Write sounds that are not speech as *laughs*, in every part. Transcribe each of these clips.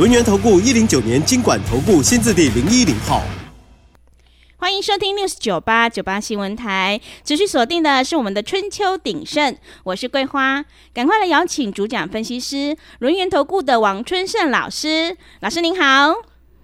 轮源投顾一零九年经管投顾新字第零一零号，欢迎收听 News 九八九八新闻台，持续锁定的是我们的春秋鼎盛，我是桂花，赶快来邀请主讲分析师轮源投顾的王春盛老师，老师您好，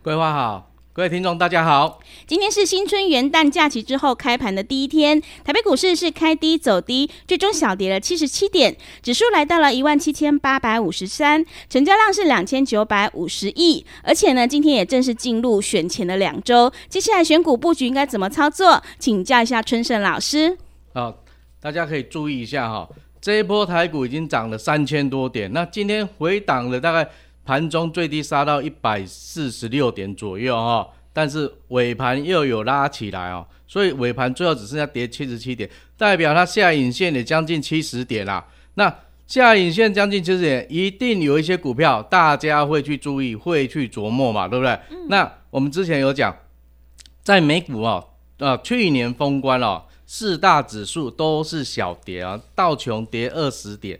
桂花好。各位听众，大家好。今天是新春元旦假期之后开盘的第一天，台北股市是开低走低，最终小跌了七十七点，指数来到了一万七千八百五十三，成交量是两千九百五十亿。而且呢，今天也正式进入选前的两周，接下来选股布局应该怎么操作？请教一下春盛老师。好，大家可以注意一下哈，这一波台股已经涨了三千多点，那今天回档了大概。盘中最低杀到一百四十六点左右哈，但是尾盘又有拉起来哦，所以尾盘最后只剩下跌七十七点，代表它下影线也将近七十点啦。那下影线将近七十点，一定有一些股票大家会去注意，会去琢磨嘛，对不对？嗯、那我们之前有讲，在美股哦，呃，去年封关哦，四大指数都是小跌啊，道琼跌二十点。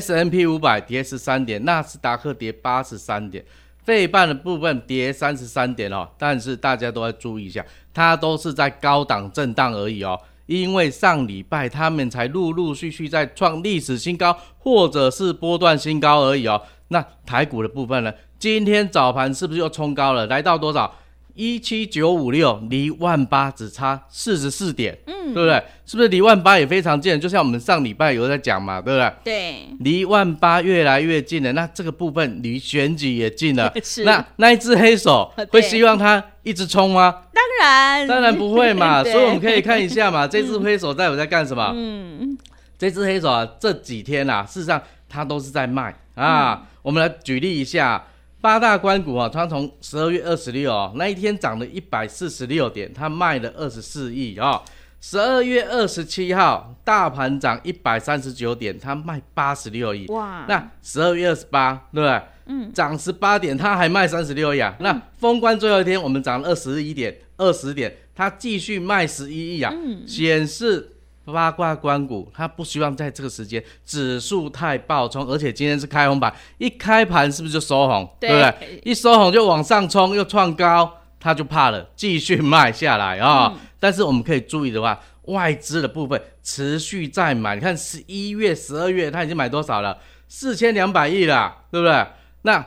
S&P 五百跌十三点，纳斯达克跌八十三点，费半的部分跌三十三点哦。但是大家都要注意一下，它都是在高档震荡而已哦。因为上礼拜他们才陆陆续续在创历史新高，或者是波段新高而已哦。那台股的部分呢？今天早盘是不是又冲高了？来到多少？一七九五六，离万八只差四十四点，嗯，对不对？是不是离万八也非常近？就像我们上礼拜有在讲嘛，对不对？对，离万八越来越近了。那这个部分离选举也近了。*laughs* 是。那那一只黑手 *laughs* 会希望它一直冲吗？当然，当然不会嘛。*laughs* 所以我们可以看一下嘛，这只黑手在我在干什么？嗯，这只黑手啊，这几天啊，事实上它都是在卖啊。嗯、我们来举例一下。八大关股啊，它从十二月二十六哦那一天涨了一百四十六点，它卖了二十四亿啊。十二月二十七号，大盘涨一百三十九点，它卖八十六亿。哇！那十二月二十八，对不对？嗯。涨十八点，它还卖三十六亿啊。嗯、那封关最后一天，我们涨了二十一点，二十点，它继续卖十一亿啊。嗯。显示。八卦关谷，他不希望在这个时间指数太暴冲，而且今天是开红盘，一开盘是不是就收红？对，对不对？一收红就往上冲，又创高，他就怕了，继续卖下来啊、哦。嗯、但是我们可以注意的话，外资的部分持续在买，你看十一月、十二月他已经买多少了？四千两百亿了，对不对？那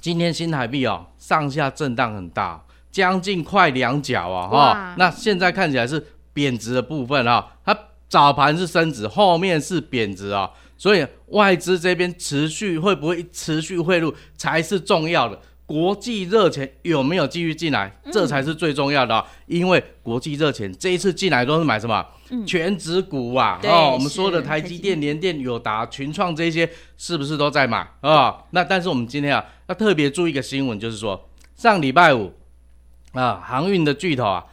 今天新台币哦，上下震荡很大，将近快两角啊、哦，哈哇。那现在看起来是。贬值的部分啊，它早盘是升值，后面是贬值啊，所以外资这边持续会不会持续汇入才是重要的。国际热钱有没有继续进来，这才是最重要的啊。因为国际热钱这一次进来都是买什么？全指股啊，哦，我们说的台积电、联电、友达、群创这些是不是都在买啊？那但是我们今天啊要特别注意一个新闻，就是说上礼拜五啊，航运的巨头啊。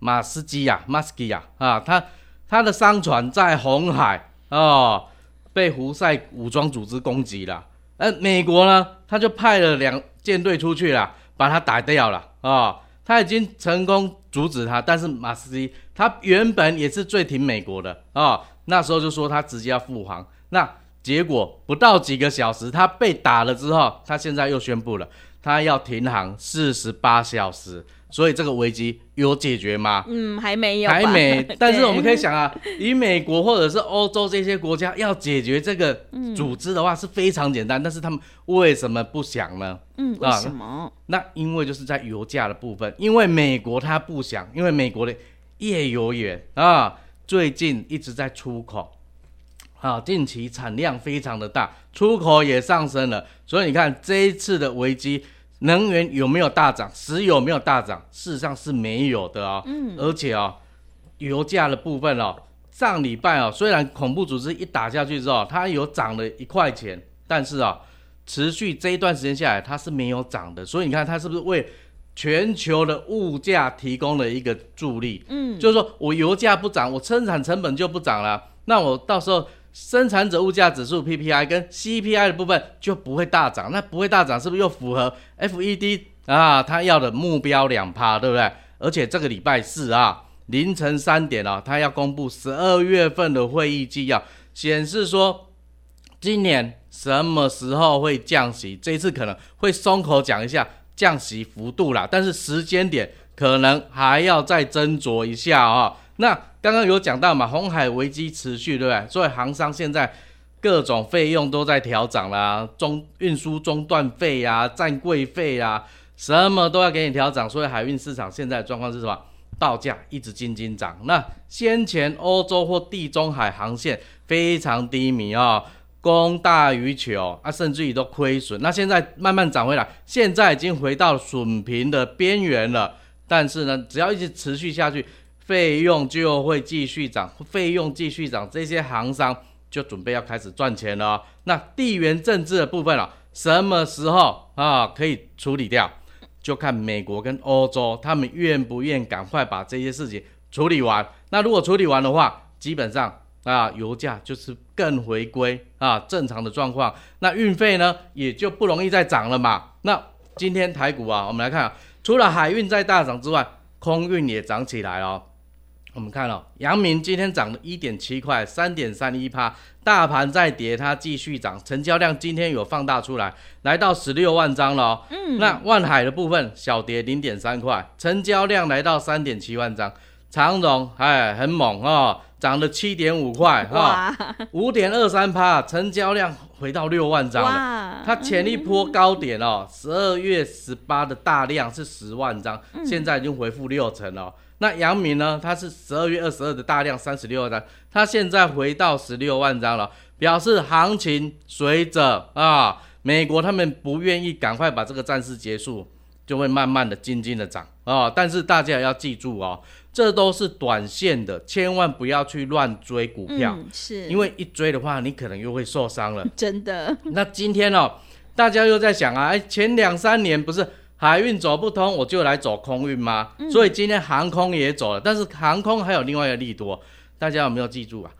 马斯基呀，马斯基呀，啊，他他的商船在红海哦，被胡塞武装组织攻击了。呃，美国呢，他就派了两舰队出去了，把他打掉了啊、他已经成功阻止他，但是马斯基他原本也是最挺美国的啊、那时候就说他直接要复航，那结果不到几个小时，他被打了之后，他现在又宣布了，他要停航四十八小时。所以这个危机有解决吗？嗯，还没有，还没。*laughs* 但是我们可以想啊，以美国或者是欧洲这些国家要解决这个组织的话是非常简单，但是他们为什么不想呢？嗯，为什么？那因为就是在油价的部分，因为美国他不想，因为美国的页油员啊，最近一直在出口，啊，近期产量非常的大，出口也上升了，所以你看这一次的危机。能源有没有大涨？石油有没有大涨？事实上是没有的啊、哦。嗯，而且啊、哦，油价的部分哦，上礼拜哦，虽然恐怖组织一打下去之后，它有涨了一块钱，但是啊、哦，持续这一段时间下来，它是没有涨的，所以你看它是不是为全球的物价提供了一个助力？嗯，就是说我油价不涨，我生产成本就不涨了，那我到时候生产者物价指数 PPI 跟 CPI 的部分就不会大涨，那不会大涨是不是又符合 FED 啊他要的目标两趴，对不对？而且这个礼拜四啊凌晨三点啊，他要公布十二月份的会议纪要，显示说今年。什么时候会降息？这一次可能会松口讲一下降息幅度啦，但是时间点可能还要再斟酌一下啊、那刚刚有讲到嘛，红海危机持续，对不对？所以航商现在各种费用都在调涨啦，中运输中断费呀、站柜费呀，什么都要给你调涨。所以海运市场现在的状况是什么？报价一直斤斤涨。那先前欧洲或地中海航线非常低迷啊、哦。供大于求啊，甚至于都亏损。那现在慢慢涨回来，现在已经回到损平的边缘了。但是呢，只要一直持续下去，费用就会继续涨，费用继续涨，这些航商就准备要开始赚钱了。那地缘政治的部分啊，什么时候啊可以处理掉？就看美国跟欧洲他们愿不愿赶快把这些事情处理完。那如果处理完的话，基本上。啊，油价就是更回归啊正常的状况，那运费呢也就不容易再涨了嘛。那今天台股啊，我们来看，除了海运在大涨之外，空运也涨起来了哦。我们看了、哦，阳明今天涨了一点七块，三点三一趴，大盘在跌，它继续涨，成交量今天有放大出来，来到十六万张了哦。嗯，那万海的部分小跌零点三块，成交量来到三点七万张。长荣哎，很猛哦，涨了七点五块哈，五点二三趴，成交量回到六万张了。哇它前一波高点哦，十二月十八的大量是十万张，嗯、现在已经回复六成了。那阳明呢？它是十二月二十二的大量三十六万张，它现在回到十六万张了，表示行情随着啊，美国他们不愿意赶快把这个战事结束，就会慢慢的、静静的涨啊。但是大家也要记住哦。这都是短线的，千万不要去乱追股票，嗯、是因为一追的话，你可能又会受伤了。真的。那今天哦，大家又在想啊，哎，前两三年不是海运走不通，我就来走空运吗？嗯、所以今天航空也走了，但是航空还有另外一个利多，大家有没有记住啊？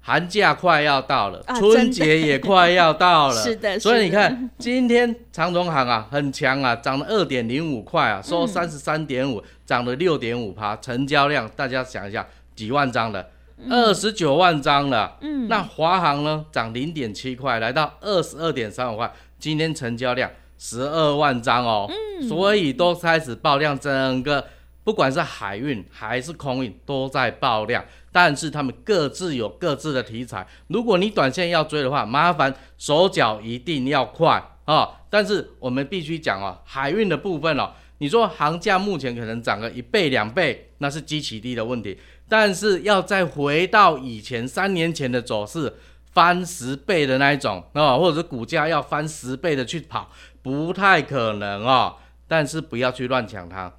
寒假快要到了，啊、春节也快要到了，*laughs* 是的。所以你看，今天长荣航啊很强啊，涨了二点零五块啊，收三十三点五，涨了六点五趴，成交量大家想一下，几万张了，二十九万张了。嗯，那华航呢，涨零点七块，来到二十二点三五块，今天成交量十二万张哦。嗯，所以都开始爆量，整个不管是海运还是空运都在爆量。但是他们各自有各自的题材，如果你短线要追的话，麻烦手脚一定要快啊、哦！但是我们必须讲哦，海运的部分哦，你说行价目前可能涨个一倍两倍，那是基期低的问题。但是要再回到以前三年前的走势，翻十倍的那一种啊、哦，或者是股价要翻十倍的去跑，不太可能、哦。但是不要去乱抢它，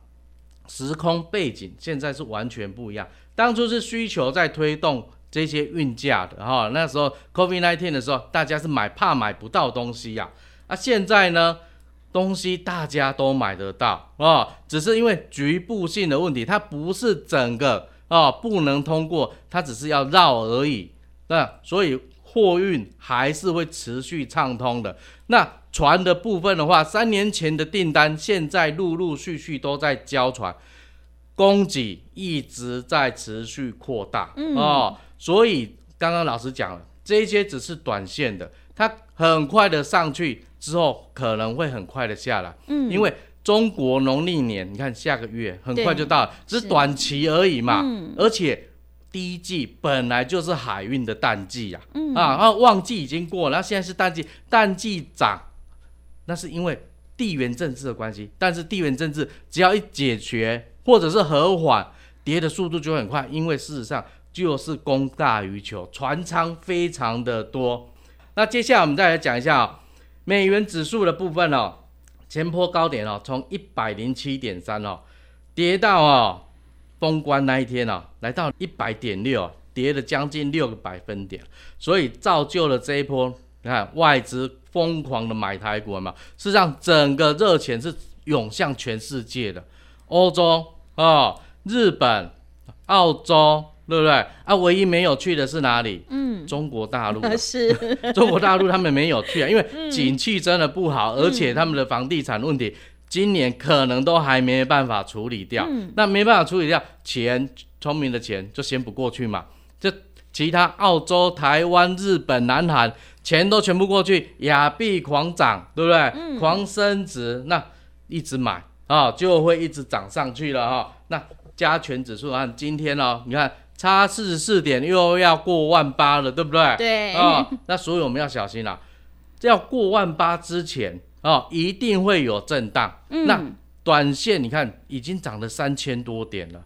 时空背景现在是完全不一样。当初是需求在推动这些运价的哈，那时候 COVID-19 的时候，大家是买怕买不到东西呀，啊，现在呢，东西大家都买得到啊，只是因为局部性的问题，它不是整个啊不能通过，它只是要绕而已，那所以货运还是会持续畅通的。那船的部分的话，三年前的订单现在陆陆续续都在交船。供给一直在持续扩大，嗯、哦，所以刚刚老师讲了，这些只是短线的，它很快的上去之后，可能会很快的下来，嗯，因为中国农历年，你看下个月很快就到了，只是短期而已嘛，嗯、而且第一季本来就是海运的淡季呀、啊，嗯、啊，然后旺季已经过了，然后现在是淡季，淡季涨，那是因为地缘政治的关系，但是地缘政治只要一解决。或者是和缓，跌的速度就很快，因为事实上就是供大于求，船舱非常的多。那接下来我们再来讲一下、美元指数的部分哦，前波高点哦，从一百零七点三哦，跌到哦封关那一天哦，来到一百点六，跌了将近六个百分点，所以造就了这一波你看外资疯狂的买台股嘛，事实上整个热钱是涌向全世界的，欧洲啊、哦、日本、澳洲，对不对？啊，唯一没有去的是哪里？嗯，中国大陆 *laughs* 是 *laughs* 中国大陆他们没有去啊，因为景气真的不好，嗯、而且他们的房地产问题今年可能都还没办法处理掉。嗯、那没办法处理掉，钱聪明的钱就先不过去嘛，就。其他澳洲、台湾、日本、南韩，钱都全部过去，亚币狂涨，对不对？嗯、狂升值，那一直买啊、哦，就会一直涨上去了哈、哦。那加权指数按今天哦，你看差四十四点，又要过万八了，对不对？对啊、哦，那所以我们要小心了，要过万八之前啊、哦，一定会有震荡。嗯、那短线你看已经涨了三千多点了。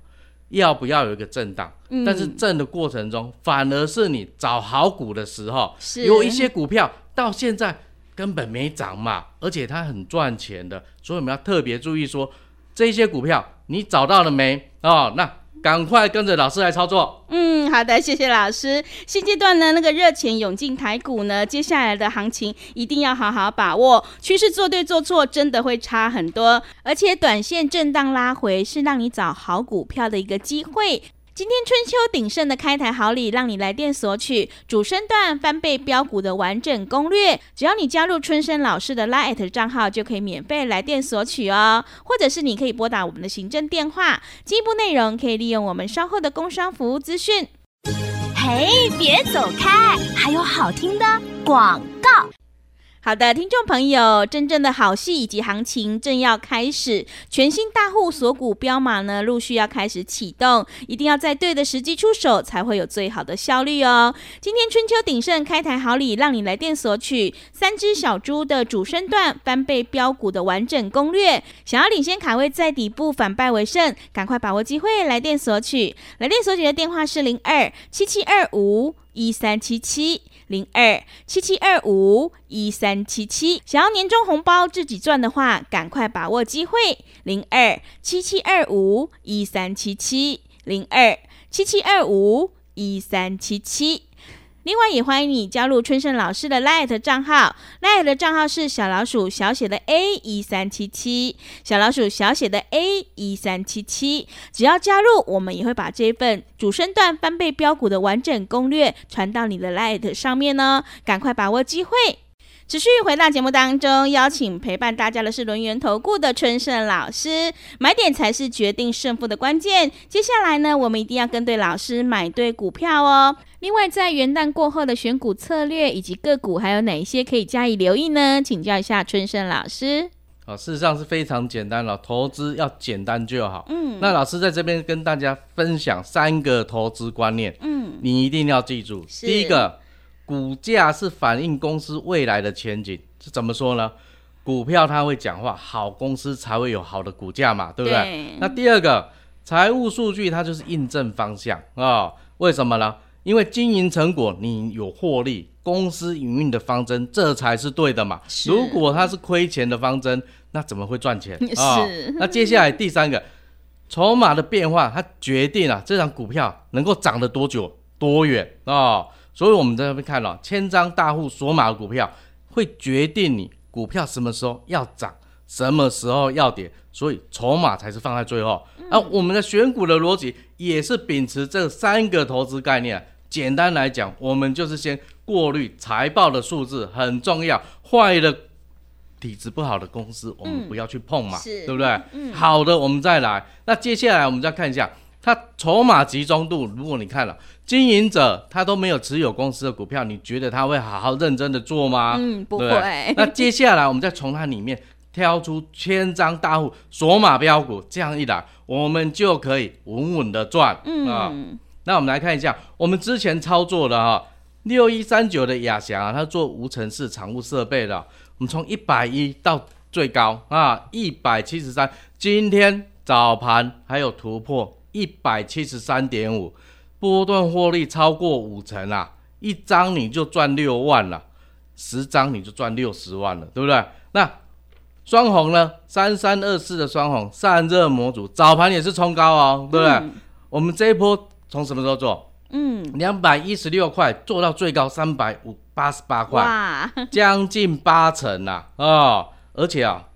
要不要有一个震荡？嗯、但是震的过程中，反而是你找好股的时候，是有一些股票到现在根本没涨嘛，而且它很赚钱的，所以我们要特别注意说，这些股票你找到了没？哦，那。赶快跟着老师来操作。嗯，好的，谢谢老师。现阶段呢，那个热钱涌进台股呢，接下来的行情一定要好好把握。趋势做对做错，真的会差很多。而且短线震荡拉回，是让你找好股票的一个机会。今天春秋鼎盛的开台好礼，让你来电索取主升段翻倍标股的完整攻略。只要你加入春生老师的 LINE 账号，就可以免费来电索取哦。或者是你可以拨打我们的行政电话，进一步内容可以利用我们稍后的工商服务资讯。嘿，别走开，还有好听的广告。好的，听众朋友，真正的好戏以及行情正要开始，全新大户锁股标码呢，陆续要开始启动，一定要在对的时机出手，才会有最好的效率哦。今天春秋鼎盛开台好礼，让你来电索取三只小猪的主升段翻倍标股的完整攻略，想要领先卡位在底部反败为胜，赶快把握机会来电索取。来电索取的电话是零二七七二五一三七七。零二七七二五一三七七，想要年终红包自己赚的话，赶快把握机会。零二七七二五一三七七，零二七七二五一三七七。另外也欢迎你加入春盛老师的 Light 账号，LINE 的账号是小老鼠小写的 A 一三七七，小老鼠小写的 A 一三七七，只要加入，我们也会把这份主升段翻倍标股的完整攻略传到你的 Light 上面呢，赶快把握机会。持续回到节目当中，邀请陪伴大家的是轮圆投顾的春盛老师。买点才是决定胜负的关键。接下来呢，我们一定要跟对老师，买对股票哦。另外，在元旦过后的选股策略以及个股，还有哪一些可以加以留意呢？请教一下春盛老师。啊，事实上是非常简单了，投资要简单就好。嗯，那老师在这边跟大家分享三个投资观念。嗯，你一定要记住。第一个。股价是反映公司未来的前景，是怎么说呢？股票它会讲话，好公司才会有好的股价嘛，对不对？对。那第二个，财务数据它就是印证方向啊、哦。为什么呢？因为经营成果你有获利，公司营运的方针这才是对的嘛。如果它是亏钱的方针，那怎么会赚钱 *laughs* 啊？那接下来第三个，筹码的变化，它决定了这张股票能够涨得多久、多远啊。哦所以我们在那边看了，千张大户锁码的股票，会决定你股票什么时候要涨，什么时候要跌，所以筹码才是放在最后。而我们的选股的逻辑也是秉持这三个投资概念。简单来讲，我们就是先过滤财报的数字很重要，坏的体质不好的公司我们不要去碰嘛，对不对？好的，我们再来。那接下来我们再看一下。它筹码集中度，如果你看了经营者他都没有持有公司的股票，你觉得他会好好认真的做吗？嗯，不会。那接下来我们再从它里面挑出千张大户索马标股，这样一来，我们就可以稳稳的赚。嗯啊，那我们来看一下我们之前操作的哈六一三九的亚翔啊，它做无尘室藏污设备的，我们从一百一到最高啊一百七十三，今天早盘还有突破。一百七十三点五，波段获利超过五成啊！一张你就赚六万了，十张你就赚六十万了，对不对？那双红呢？三三二四的双红散热模组早盘也是冲高哦，对不对？嗯、我们这一波从什么时候做？嗯，两百一十六块做到最高三百五八十八块，将近八成呐啊、哦！而且啊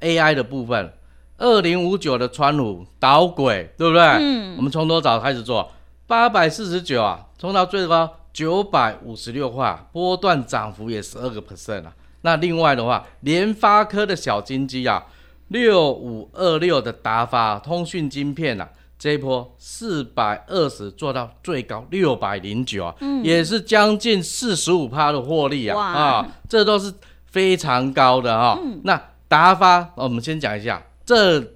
，AI 的部分，二零五九的川鲁导轨，对不对？嗯，我们从多少开始做？八百四十九啊，冲到最高九百五十六块，波段涨幅也十二个 percent 啊。那另外的话，联发科的小金鸡啊，六五二六的达发通讯晶片啊，这一波四百二十做到最高六百零九啊，嗯、也是将近四十五趴的获利啊哇啊，这都是非常高的哈、哦。嗯、那达发，我们先讲一下这。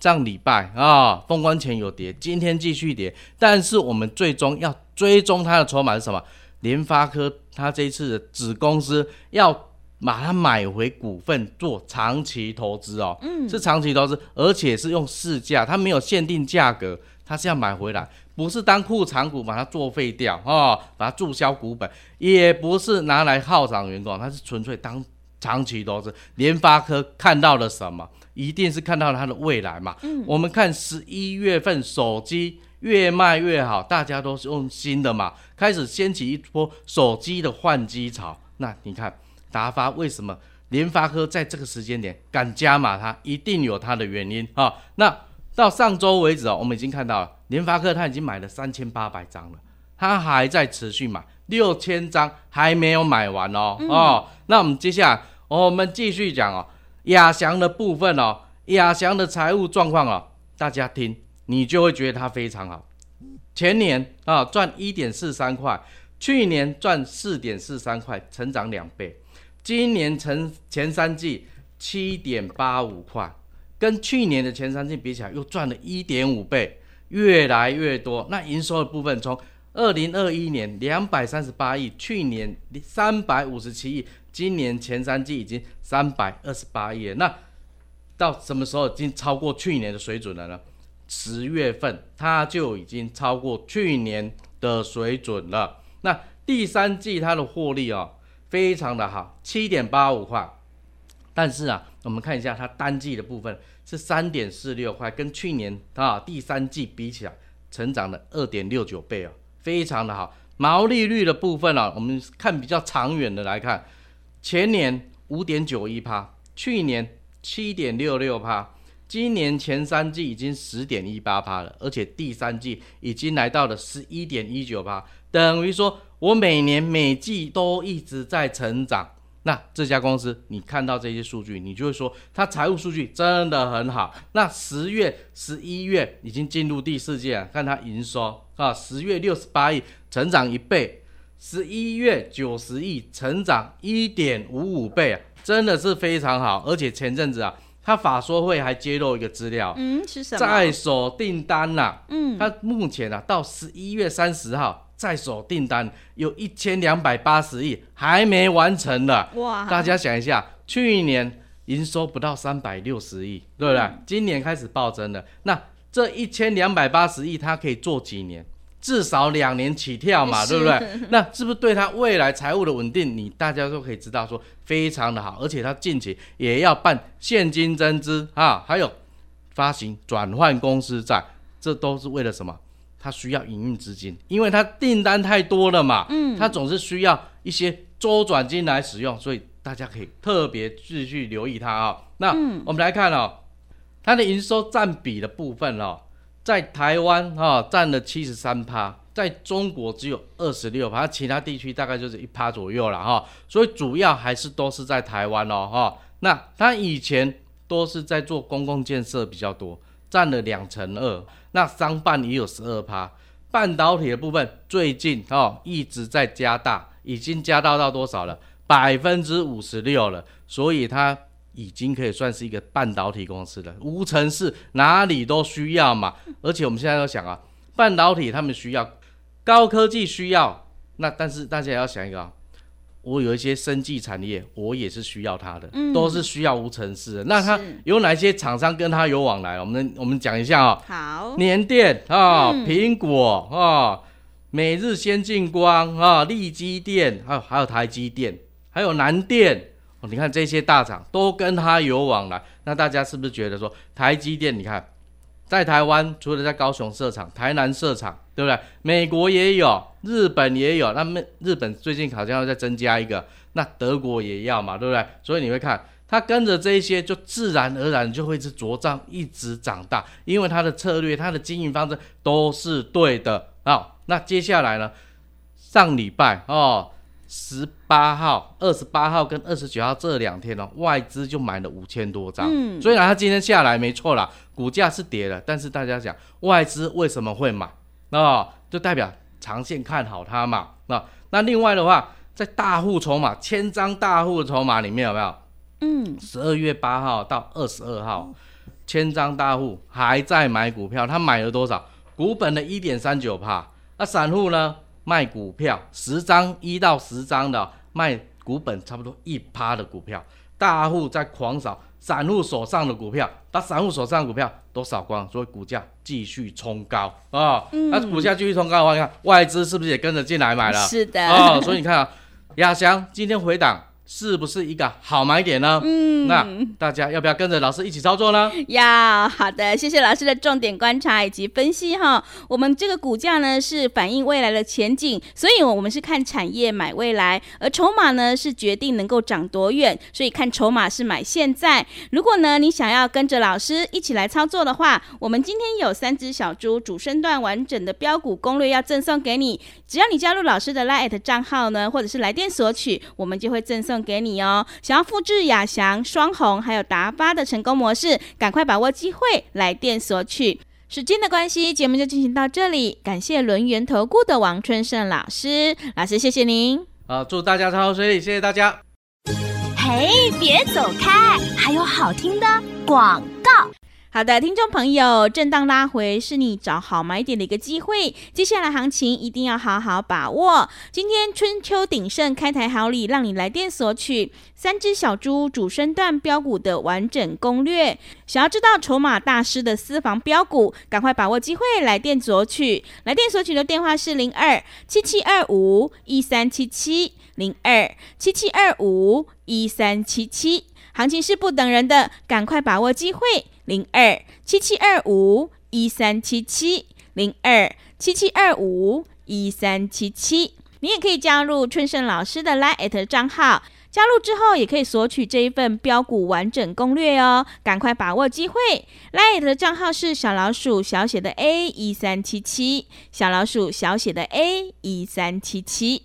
上礼拜啊，封关前有跌，今天继续跌，但是我们最终要追踪它的筹码是什么？联发科它这一次的子公司要把它买回股份做长期投资哦，嗯，是长期投资，而且是用市价，它没有限定价格，它是要买回来，不是当库藏股把它作废掉哦，把它注销股本，也不是拿来犒赏员工，它是纯粹当长期投资。联发科看到了什么？一定是看到了它的未来嘛。嗯，我们看十一月份手机越卖越好，大家都是用新的嘛，开始掀起一波手机的换机潮。那你看达发为什么联发科在这个时间点敢加码它，一定有它的原因啊。那到上周为止哦，我们已经看到了联发科它已经买了三千八百张了，它还在持续买六千张还没有买完哦。嗯、哦，那我们接下来我们继续讲哦。亚翔的部分哦，亚翔的财务状况哦，大家听，你就会觉得它非常好。前年啊赚一点四三块，去年赚四点四三块，成长两倍。今年成前三季七点八五块，跟去年的前三季比起来又赚了一点五倍，越来越多。那营收的部分从二零二一年两百三十八亿，去年三百五十七亿。今年前三季已经三百二十八亿，那到什么时候已经超过去年的水准了呢？十月份它就已经超过去年的水准了。那第三季它的获利哦，非常的好，七点八五块。但是啊，我们看一下它单季的部分是三点四六块，跟去年啊第三季比起来，成长了二点六九倍哦，非常的好。毛利率的部分啊，我们看比较长远的来看。前年五点九一趴，去年七点六六趴，今年前三季已经十点一八趴了，而且第三季已经来到了十一点一九趴，等于说我每年每季都一直在成长。那这家公司，你看到这些数据，你就会说它财务数据真的很好。那十月、十一月已经进入第四季了，看它营收啊，十月六十八亿，成长一倍。十一月九十亿，成长一点五五倍啊，真的是非常好。而且前阵子啊，他法说会还揭露一个资料，嗯，是什么？在手订单呐、啊，嗯，他目前啊，到十一月三十号，在手订单有一千两百八十亿，还没完成的。哇！大家想一下，去年营收不到三百六十亿，对不对？嗯、今年开始暴增了，那这一千两百八十亿，它可以做几年？至少两年起跳嘛，对不对？*laughs* 那是不是对他未来财务的稳定，你大家都可以知道说非常的好，而且他近期也要办现金增资啊，还有发行转换公司债，这都是为了什么？他需要营运资金，因为他订单太多了嘛，嗯，他总是需要一些周转金来使用，所以大家可以特别继续留意它啊、哦。那我们来看哦，它的营收占比的部分哦。在台湾哈占了七十三趴，在中国只有二十六趴，其他地区大概就是一趴左右了哈。所以主要还是都是在台湾哦哈。那他以前都是在做公共建设比较多，占了两成二。那商办也有十二趴，半导体的部分最近哦一直在加大，已经加大到多少了？百分之五十六了。所以它。已经可以算是一个半导体公司了，无尘室哪里都需要嘛。而且我们现在要想啊，半导体他们需要高科技需要，那但是大家也要想一个啊，我有一些生技产业，我也是需要它的，嗯、都是需要无尘室的。那它有哪些厂商跟它有往来？我们我们讲一下啊。好，联电啊，苹果啊，每日先进光啊，力基电，还有还有台积电，还有南电。你看这些大厂都跟他有往来，那大家是不是觉得说台积电？你看在台湾除了在高雄设厂、台南设厂，对不对？美国也有，日本也有。那么日本最近好像要再增加一个，那德国也要嘛，对不对？所以你会看它跟着这一些，就自然而然就会是茁壮，一直长大，因为它的策略、它的经营方式都是对的。好，那接下来呢？上礼拜哦。十八号、二十八号跟二十九号这两天呢、哦，外资就买了五千多张。嗯，虽然它今天下来没错啦，股价是跌了，但是大家讲外资为什么会买？那、哦、就代表长线看好它嘛。那、哦、那另外的话，在大户筹码千张大户的筹码里面有没有？嗯，十二月八号到二十二号，千张大户还在买股票，他买了多少？股本的一点三九帕。那散户呢？卖股票十张一到十张的卖股本差不多一趴的股票，大户在狂扫散户手上的股票，把散户手上的股票都扫光，所以股价继续冲高啊！那、哦嗯啊、股价继续冲高的话，你看外资是不是也跟着进来买了？是的哦，所以你看啊，亚翔今天回档。是不是一个好买点呢？嗯，那大家要不要跟着老师一起操作呢？要，好的，谢谢老师的重点观察以及分析哈。我们这个股价呢是反映未来的前景，所以我们是看产业买未来，而筹码呢是决定能够涨多远，所以看筹码是买现在。如果呢你想要跟着老师一起来操作的话，我们今天有三只小猪主升段完整的标股攻略要赠送给你，只要你加入老师的 LINE@ 账号呢，或者是来电索取，我们就会赠送。给你哦，想要复制亚翔、双红还有达巴的成功模式，赶快把握机会来电索取。时间的关系，节目就进行到这里，感谢轮圆投顾的王春胜老师，老师谢谢您。好，祝大家超好顺利，谢谢大家。嘿，别走开，还有好听的广告。好的，听众朋友，震荡拉回是你找好买点的一个机会。接下来行情一定要好好把握。今天春秋鼎盛开台好礼，让你来电索取三只小猪主升段标股的完整攻略。想要知道筹码大师的私房标股，赶快把握机会来电索取。来电索取的电话是零二七七二五一三七七零二七七二五一三七七。行情是不等人的，赶快把握机会。零二七七二五一三七七零二七七二五一三七七，你也可以加入春盛老师的 LINE@ 账号，加入之后也可以索取这一份标股完整攻略哦，赶快把握机会。LINE@ 的账号是小老鼠小写的 A 一三七七，小老鼠小写的 A 一三七七。